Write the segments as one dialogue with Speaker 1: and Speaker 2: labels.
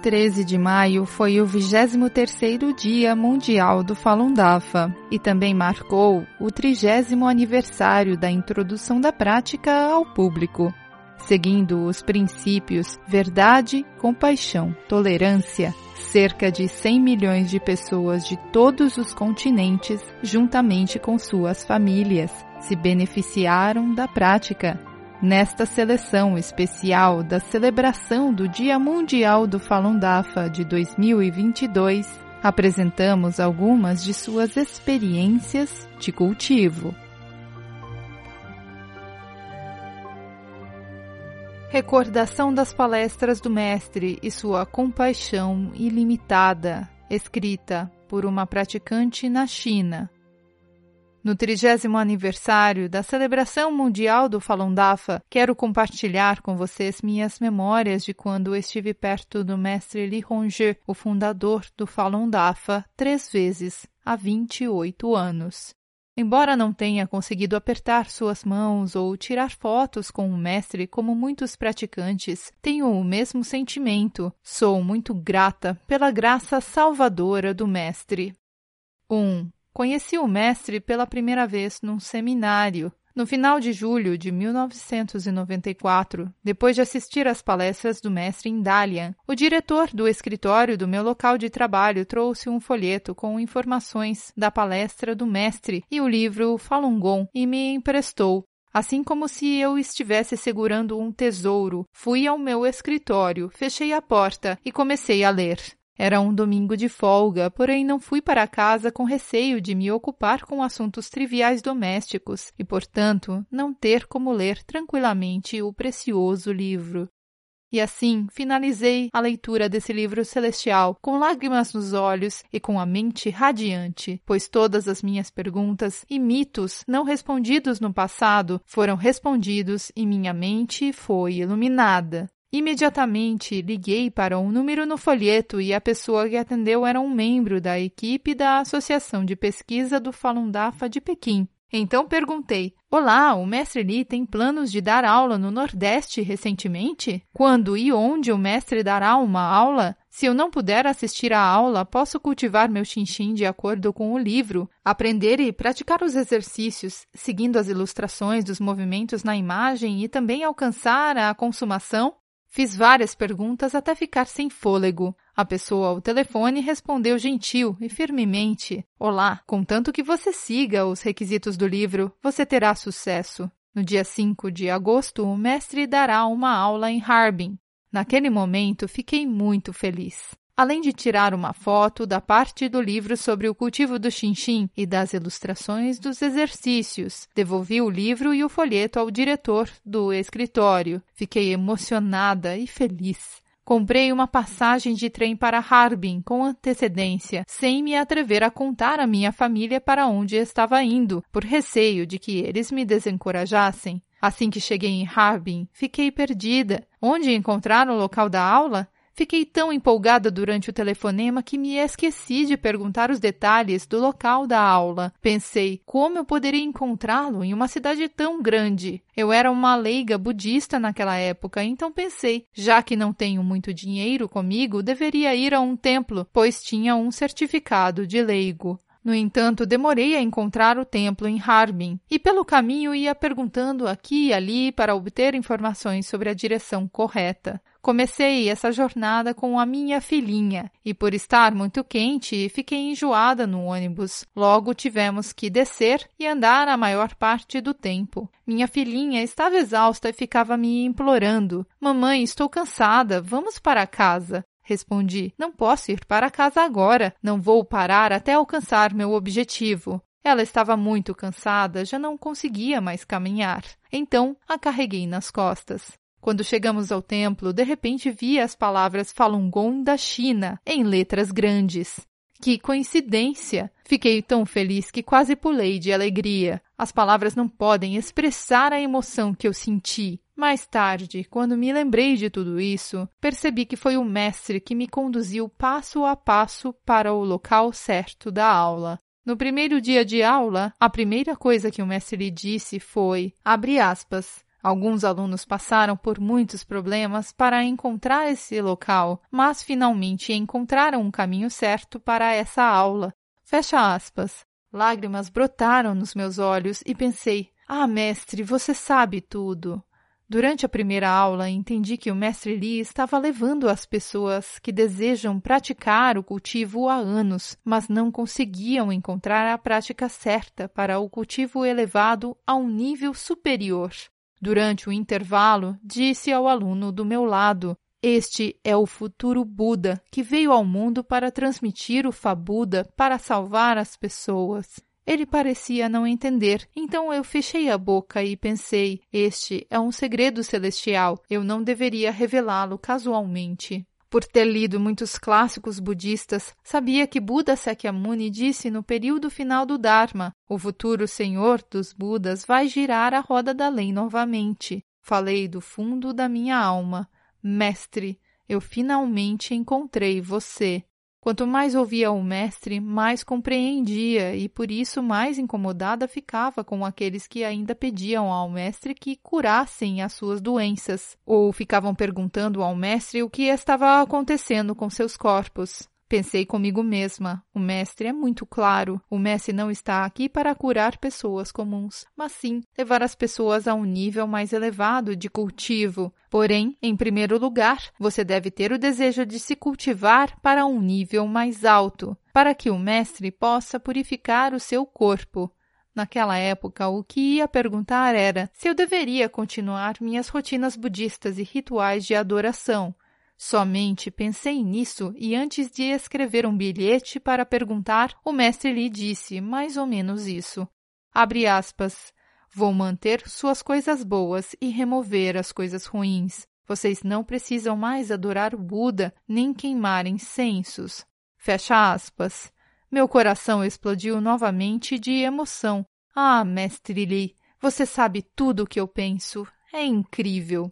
Speaker 1: 13 de maio foi o 23º Dia Mundial do Falun Dafa e também marcou o 30 aniversário da introdução da prática ao público. Seguindo os princípios verdade, compaixão, tolerância, cerca de 100 milhões de pessoas de todos os continentes, juntamente com suas famílias, se beneficiaram da prática Nesta seleção especial da celebração do Dia Mundial do Falun Dafa de 2022, apresentamos algumas de suas experiências de cultivo. Recordação das palestras do Mestre e sua compaixão ilimitada, escrita por uma praticante na China, no trigésimo aniversário da celebração mundial do Falun Dafa, quero compartilhar com vocês minhas memórias de quando estive perto do mestre Li Hongzhi, o fundador do Falun Dafa, três vezes, há 28 anos. Embora não tenha conseguido apertar suas mãos ou tirar fotos com o mestre como muitos praticantes, tenho o mesmo sentimento. Sou muito grata pela graça salvadora do mestre. 1. Um, Conheci o mestre pela primeira vez num seminário, no final de julho de 1994, depois de assistir às palestras do mestre em Dalian, o diretor do escritório do meu local de trabalho trouxe um folheto com informações da palestra do mestre e o livro Falun Gong e me emprestou. Assim como se eu estivesse segurando um tesouro, fui ao meu escritório, fechei a porta e comecei a ler. Era um domingo de folga, porém não fui para casa com receio de me ocupar com assuntos triviais domésticos e, portanto, não ter como ler tranquilamente o precioso livro. E assim finalizei a leitura desse livro celestial com lágrimas nos olhos e com a mente radiante, pois todas as minhas perguntas e mitos não respondidos no passado foram respondidos e minha mente foi iluminada. Imediatamente liguei para um número no folheto e a pessoa que atendeu era um membro da equipe da Associação de Pesquisa do Falun Dafa de Pequim. Então perguntei: Olá, o mestre Li tem planos de dar aula no Nordeste recentemente? Quando e onde o mestre dará uma aula? Se eu não puder assistir à aula, posso cultivar meu xinxin de acordo com o livro, aprender e praticar os exercícios, seguindo as ilustrações dos movimentos na imagem e também alcançar a consumação? Fiz várias perguntas até ficar sem fôlego. A pessoa ao telefone respondeu gentil e firmemente: Olá, contanto que você siga os requisitos do livro, você terá sucesso. No dia 5 de agosto, o mestre dará uma aula em Harbin. Naquele momento, fiquei muito feliz além de tirar uma foto da parte do livro sobre o cultivo do chinchim e das ilustrações dos exercícios. Devolvi o livro e o folheto ao diretor do escritório. Fiquei emocionada e feliz. Comprei uma passagem de trem para Harbin com antecedência, sem me atrever a contar à minha família para onde estava indo, por receio de que eles me desencorajassem. Assim que cheguei em Harbin, fiquei perdida. Onde encontrar o local da aula? Fiquei tão empolgada durante o telefonema que me esqueci de perguntar os detalhes do local da aula. Pensei, como eu poderia encontrá-lo em uma cidade tão grande? Eu era uma leiga budista naquela época, então pensei, já que não tenho muito dinheiro comigo, deveria ir a um templo, pois tinha um certificado de leigo. No entanto, demorei a encontrar o templo em Harbin e pelo caminho ia perguntando aqui e ali para obter informações sobre a direção correta. Comecei essa jornada com a minha filhinha e, por estar muito quente, fiquei enjoada no ônibus. Logo tivemos que descer e andar a maior parte do tempo. Minha filhinha estava exausta e ficava me implorando: Mamãe, estou cansada, vamos para casa. Respondi: Não posso ir para casa agora. Não vou parar até alcançar meu objetivo. Ela estava muito cansada, já não conseguia mais caminhar. Então a carreguei nas costas. Quando chegamos ao templo, de repente vi as palavras Falun Gong da China em letras grandes. Que coincidência! Fiquei tão feliz que quase pulei de alegria. As palavras não podem expressar a emoção que eu senti. Mais tarde, quando me lembrei de tudo isso, percebi que foi o mestre que me conduziu passo a passo para o local certo da aula. No primeiro dia de aula, a primeira coisa que o mestre lhe disse foi, abre aspas, Alguns alunos passaram por muitos problemas para encontrar esse local, mas finalmente encontraram um caminho certo para essa aula. Fecha aspas. Lágrimas brotaram nos meus olhos e pensei: Ah, mestre, você sabe tudo. Durante a primeira aula, entendi que o mestre Li estava levando as pessoas que desejam praticar o cultivo há anos, mas não conseguiam encontrar a prática certa para o cultivo elevado a um nível superior. Durante o intervalo, disse ao aluno do meu lado: Este é o futuro Buda que veio ao mundo para transmitir o Fabuda para salvar as pessoas. Ele parecia não entender, então eu fechei a boca e pensei: este é um segredo celestial, eu não deveria revelá-lo casualmente. Por ter lido muitos clássicos budistas, sabia que Buda Sakyamuni disse no período final do Dharma: o futuro senhor dos Budas vai girar a roda da lei novamente. Falei do fundo da minha alma: Mestre, eu finalmente encontrei você. Quanto mais ouvia o mestre, mais compreendia e por isso mais incomodada ficava com aqueles que ainda pediam ao mestre que curassem as suas doenças, ou ficavam perguntando ao mestre o que estava acontecendo com seus corpos. Pensei comigo mesma: o mestre é muito claro. O mestre não está aqui para curar pessoas comuns, mas sim levar as pessoas a um nível mais elevado de cultivo. Porém, em primeiro lugar, você deve ter o desejo de se cultivar para um nível mais alto, para que o mestre possa purificar o seu corpo. Naquela época, o que ia perguntar era se eu deveria continuar minhas rotinas budistas e rituais de adoração, Somente pensei nisso e antes de escrever um bilhete para perguntar, o mestre lhe disse mais ou menos isso. Abre aspas. Vou manter suas coisas boas e remover as coisas ruins. Vocês não precisam mais adorar o Buda nem queimar incensos. Fecha aspas. Meu coração explodiu novamente de emoção. Ah, mestre Li, você sabe tudo o que eu penso. É incrível.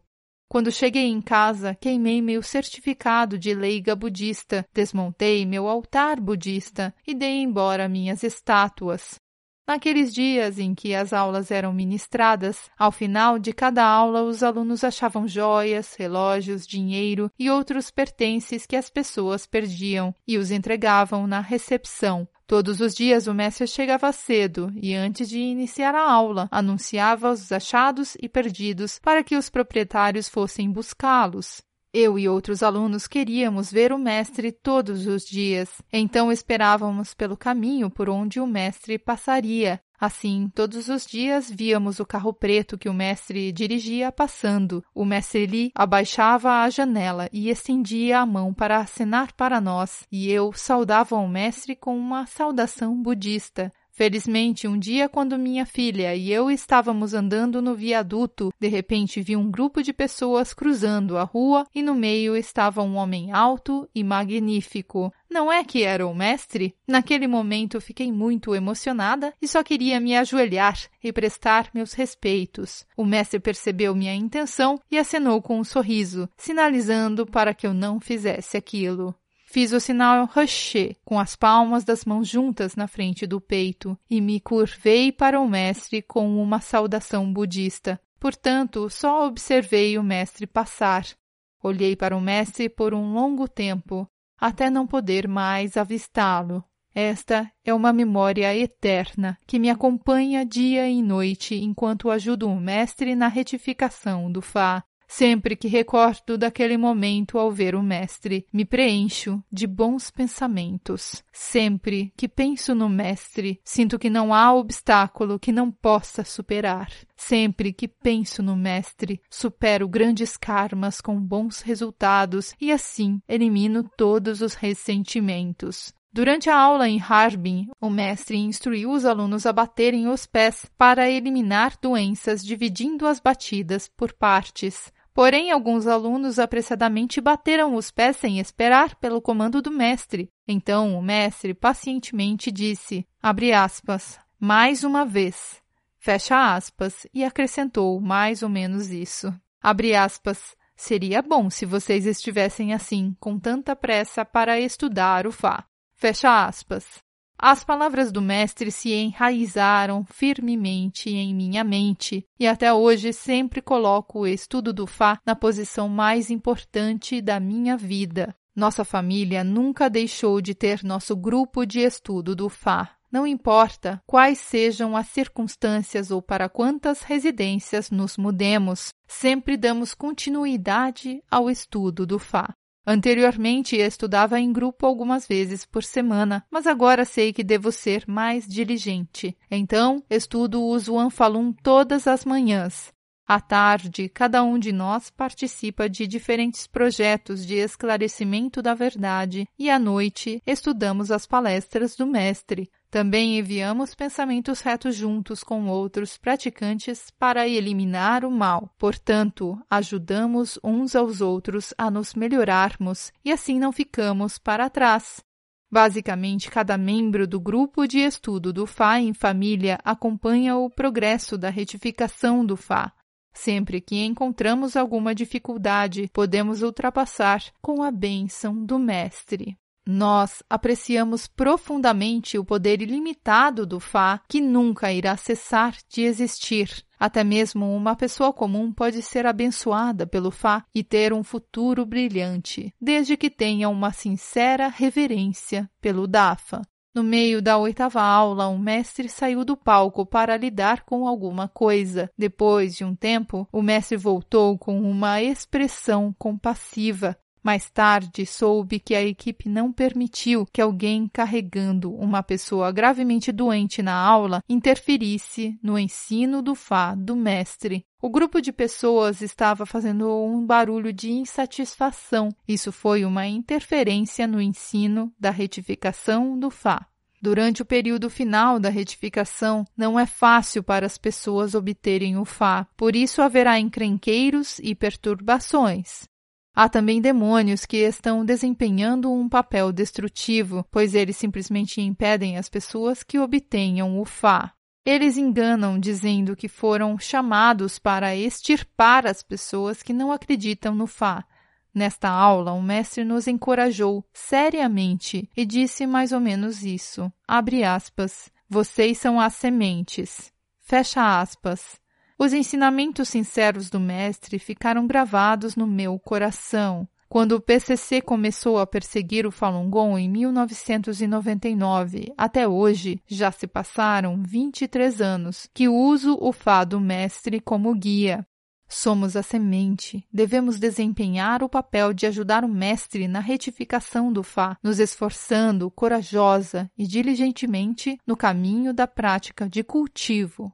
Speaker 1: Quando cheguei em casa, queimei meu certificado de leiga budista, desmontei meu altar budista e dei embora minhas estátuas. Naqueles dias em que as aulas eram ministradas, ao final de cada aula os alunos achavam joias, relógios, dinheiro e outros pertences que as pessoas perdiam e os entregavam na recepção. Todos os dias o mestre chegava cedo e, antes de iniciar a aula, anunciava os achados e perdidos para que os proprietários fossem buscá-los. Eu e outros alunos queríamos ver o mestre todos os dias, então esperávamos pelo caminho por onde o mestre passaria, Assim, todos os dias víamos o carro preto que o mestre dirigia passando. O mestre Li abaixava a janela e estendia a mão para acenar para nós, e eu saudava o mestre com uma saudação budista. Felizmente, um dia, quando minha filha e eu estávamos andando no viaduto, de repente vi um grupo de pessoas cruzando a rua e no meio estava um homem alto e magnífico. Não é que era o mestre? Naquele momento fiquei muito emocionada e só queria me ajoelhar e prestar meus respeitos. O mestre percebeu minha intenção e acenou com um sorriso, sinalizando para que eu não fizesse aquilo. Fiz o sinal Rocher com as palmas das mãos juntas na frente do peito e me curvei para o mestre com uma saudação budista. Portanto, só observei o mestre passar. Olhei para o mestre por um longo tempo, até não poder mais avistá-lo. Esta é uma memória eterna que me acompanha dia e noite enquanto ajudo o mestre na retificação do Fá Sempre que recordo daquele momento ao ver o Mestre, me preencho de bons pensamentos. Sempre que penso no Mestre, sinto que não há obstáculo que não possa superar. Sempre que penso no Mestre, supero grandes karmas com bons resultados e assim elimino todos os ressentimentos. Durante a aula em Harbin, o mestre instruiu os alunos a baterem os pés para eliminar doenças, dividindo as batidas por partes. Porém, alguns alunos apressadamente bateram os pés sem esperar pelo comando do mestre. Então o mestre pacientemente disse, abre aspas, mais uma vez, fecha aspas, e acrescentou mais ou menos isso. Abre aspas, seria bom se vocês estivessem assim, com tanta pressa para estudar o Fá. Fecha aspas. As palavras do Mestre se enraizaram firmemente em minha mente e até hoje sempre coloco o estudo do Fá na posição mais importante da minha vida. Nossa família nunca deixou de ter nosso grupo de estudo do Fá. Não importa quais sejam as circunstâncias ou para quantas residências nos mudemos, sempre damos continuidade ao estudo do Fá. Anteriormente estudava em grupo algumas vezes por semana, mas agora sei que devo ser mais diligente. Então, estudo o Zuan Falun todas as manhãs. À tarde, cada um de nós participa de diferentes projetos de esclarecimento da verdade e à noite estudamos as palestras do mestre. Também enviamos pensamentos retos juntos com outros praticantes para eliminar o mal. Portanto, ajudamos uns aos outros a nos melhorarmos e assim não ficamos para trás. Basicamente, cada membro do grupo de estudo do Fá em família acompanha o progresso da retificação do Fá. Sempre que encontramos alguma dificuldade, podemos ultrapassar com a bênção do Mestre. Nós apreciamos profundamente o poder ilimitado do Fá, que nunca irá cessar de existir. Até mesmo uma pessoa comum pode ser abençoada pelo Fá e ter um futuro brilhante, desde que tenha uma sincera reverência pelo Dafa. No meio da oitava aula, o mestre saiu do palco para lidar com alguma coisa. Depois de um tempo, o mestre voltou com uma expressão compassiva. Mais tarde, soube que a equipe não permitiu que alguém carregando uma pessoa gravemente doente na aula interferisse no ensino do Fá do mestre. O grupo de pessoas estava fazendo um barulho de insatisfação. Isso foi uma interferência no ensino da retificação do Fá. Durante o período final da retificação, não é fácil para as pessoas obterem o Fá, por isso haverá encrenqueiros e perturbações. Há também demônios que estão desempenhando um papel destrutivo, pois eles simplesmente impedem as pessoas que obtenham o Fá. Eles enganam dizendo que foram chamados para extirpar as pessoas que não acreditam no Fá. Nesta aula, o mestre nos encorajou seriamente e disse mais ou menos isso. Abre aspas. Vocês são as sementes. Fecha aspas. Os ensinamentos sinceros do mestre ficaram gravados no meu coração. Quando o PCC começou a perseguir o Falun Gong em 1999, até hoje já se passaram 23 anos que uso o Fado Mestre como guia. Somos a semente, devemos desempenhar o papel de ajudar o Mestre na retificação do Fá, nos esforçando corajosa e diligentemente no caminho da prática de cultivo.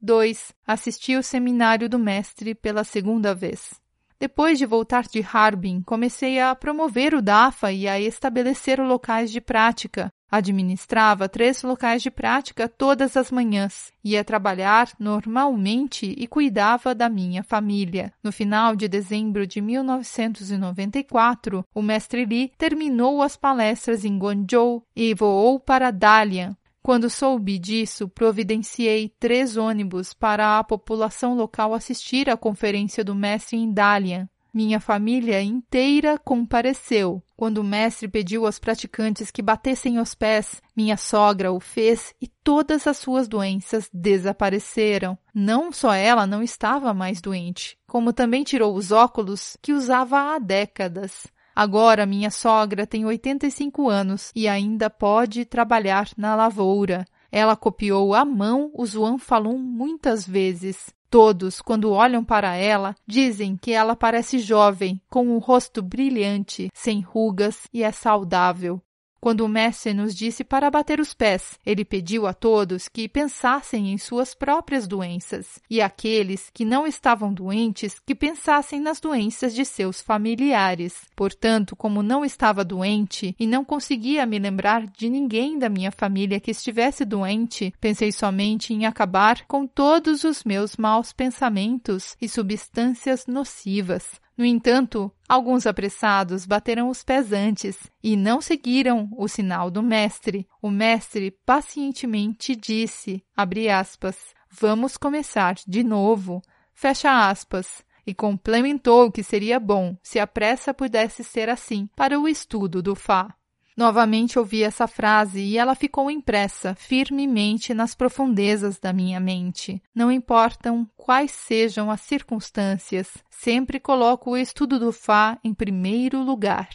Speaker 1: 2. Assisti o seminário do Mestre pela segunda vez. Depois de voltar de Harbin, comecei a promover o DAFA e a estabelecer locais de prática. Administrava três locais de prática todas as manhãs, ia trabalhar normalmente e cuidava da minha família. No final de dezembro de 1994, o mestre Li terminou as palestras em Guangzhou e voou para Dalian, quando soube disso, providenciei três ônibus para a população local assistir à conferência do mestre em Dalian. Minha família inteira compareceu. Quando o mestre pediu aos praticantes que batessem os pés, minha sogra o fez e todas as suas doenças desapareceram. Não só ela não estava mais doente, como também tirou os óculos que usava há décadas. Agora minha sogra tem 85 anos e ainda pode trabalhar na lavoura. Ela copiou à mão o Zuan Falun muitas vezes. Todos, quando olham para ela, dizem que ela parece jovem, com um rosto brilhante, sem rugas e é saudável. Quando o mestre nos disse para bater os pés, ele pediu a todos que pensassem em suas próprias doenças, e aqueles que não estavam doentes que pensassem nas doenças de seus familiares. Portanto, como não estava doente e não conseguia me lembrar de ninguém da minha família que estivesse doente, pensei somente em acabar com todos os meus maus pensamentos e substâncias nocivas. No entanto, alguns apressados bateram os pés antes e não seguiram o sinal do mestre. O mestre pacientemente disse, aspas, vamos começar de novo, fecha aspas, e complementou que seria bom se a pressa pudesse ser assim para o estudo do Fá. Novamente ouvi essa frase e ela ficou impressa firmemente nas profundezas da minha mente. Não importam quais sejam as circunstâncias, sempre coloco o estudo do Fá em primeiro lugar.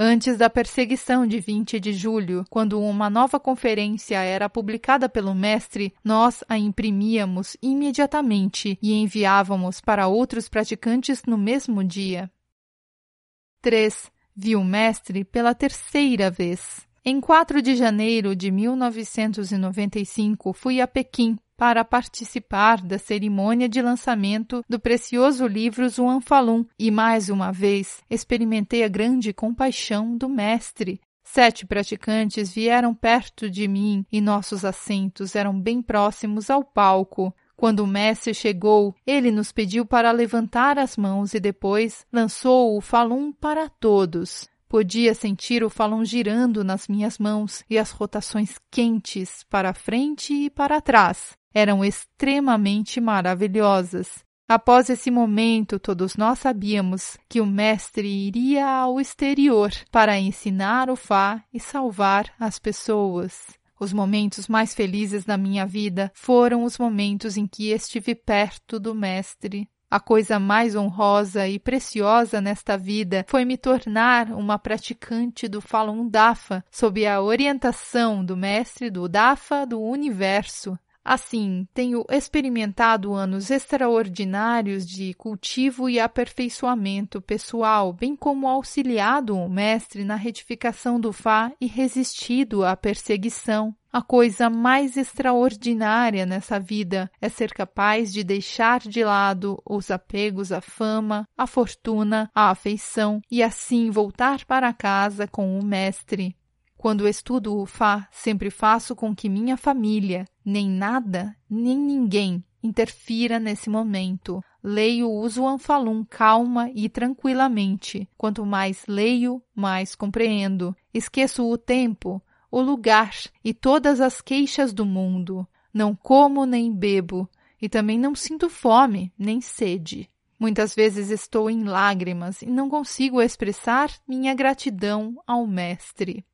Speaker 1: Antes da perseguição de 20 de julho, quando uma nova conferência era publicada pelo mestre, nós a imprimíamos imediatamente e enviávamos para outros praticantes no mesmo dia. 3 viu o mestre pela terceira vez. Em 4 de janeiro de 1995, fui a Pequim para participar da cerimônia de lançamento do precioso livro Zhuang Falun e mais uma vez experimentei a grande compaixão do mestre. Sete praticantes vieram perto de mim e nossos assentos eram bem próximos ao palco. Quando o mestre chegou, ele nos pediu para levantar as mãos e depois lançou o falum para todos. Podia sentir o falum girando nas minhas mãos e as rotações quentes para frente e para trás eram extremamente maravilhosas. Após esse momento, todos nós sabíamos que o mestre iria ao exterior para ensinar o Fá e salvar as pessoas. Os momentos mais felizes da minha vida foram os momentos em que estive perto do Mestre. A coisa mais honrosa e preciosa nesta vida foi me tornar uma praticante do Falun Dafa, sob a orientação do Mestre do Dafa do Universo. Assim, tenho experimentado anos extraordinários de cultivo e aperfeiçoamento pessoal, bem como auxiliado o mestre na retificação do Fá e resistido à perseguição. A coisa mais extraordinária nessa vida é ser capaz de deixar de lado os apegos à fama, à fortuna, à afeição e assim voltar para casa com o Mestre. Quando estudo o Fá, sempre faço com que minha família, nem nada, nem ninguém interfira nesse momento. Leio o Usuan Falun calma e tranquilamente. Quanto mais leio, mais compreendo. Esqueço o tempo, o lugar e todas as queixas do mundo. Não como nem bebo, e também não sinto fome nem sede. Muitas vezes estou em lágrimas e não consigo expressar minha gratidão ao Mestre.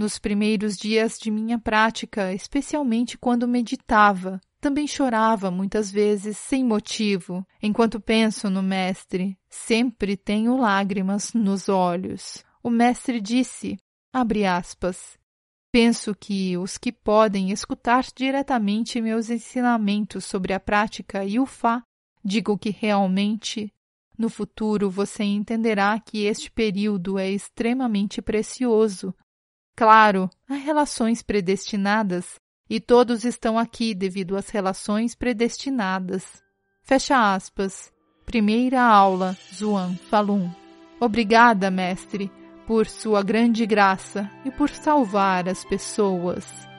Speaker 1: Nos primeiros dias de minha prática, especialmente quando meditava, também chorava muitas vezes sem motivo. Enquanto penso no Mestre, sempre tenho lágrimas nos olhos. O Mestre disse, abre aspas, Penso que os que podem escutar diretamente meus ensinamentos sobre a prática e o Fá, digo que realmente no futuro você entenderá que este período é extremamente precioso Claro, há relações predestinadas e todos estão aqui devido às relações predestinadas. Fecha aspas. Primeira aula, Zuan Falun. Obrigada, mestre, por sua grande graça e por salvar as pessoas.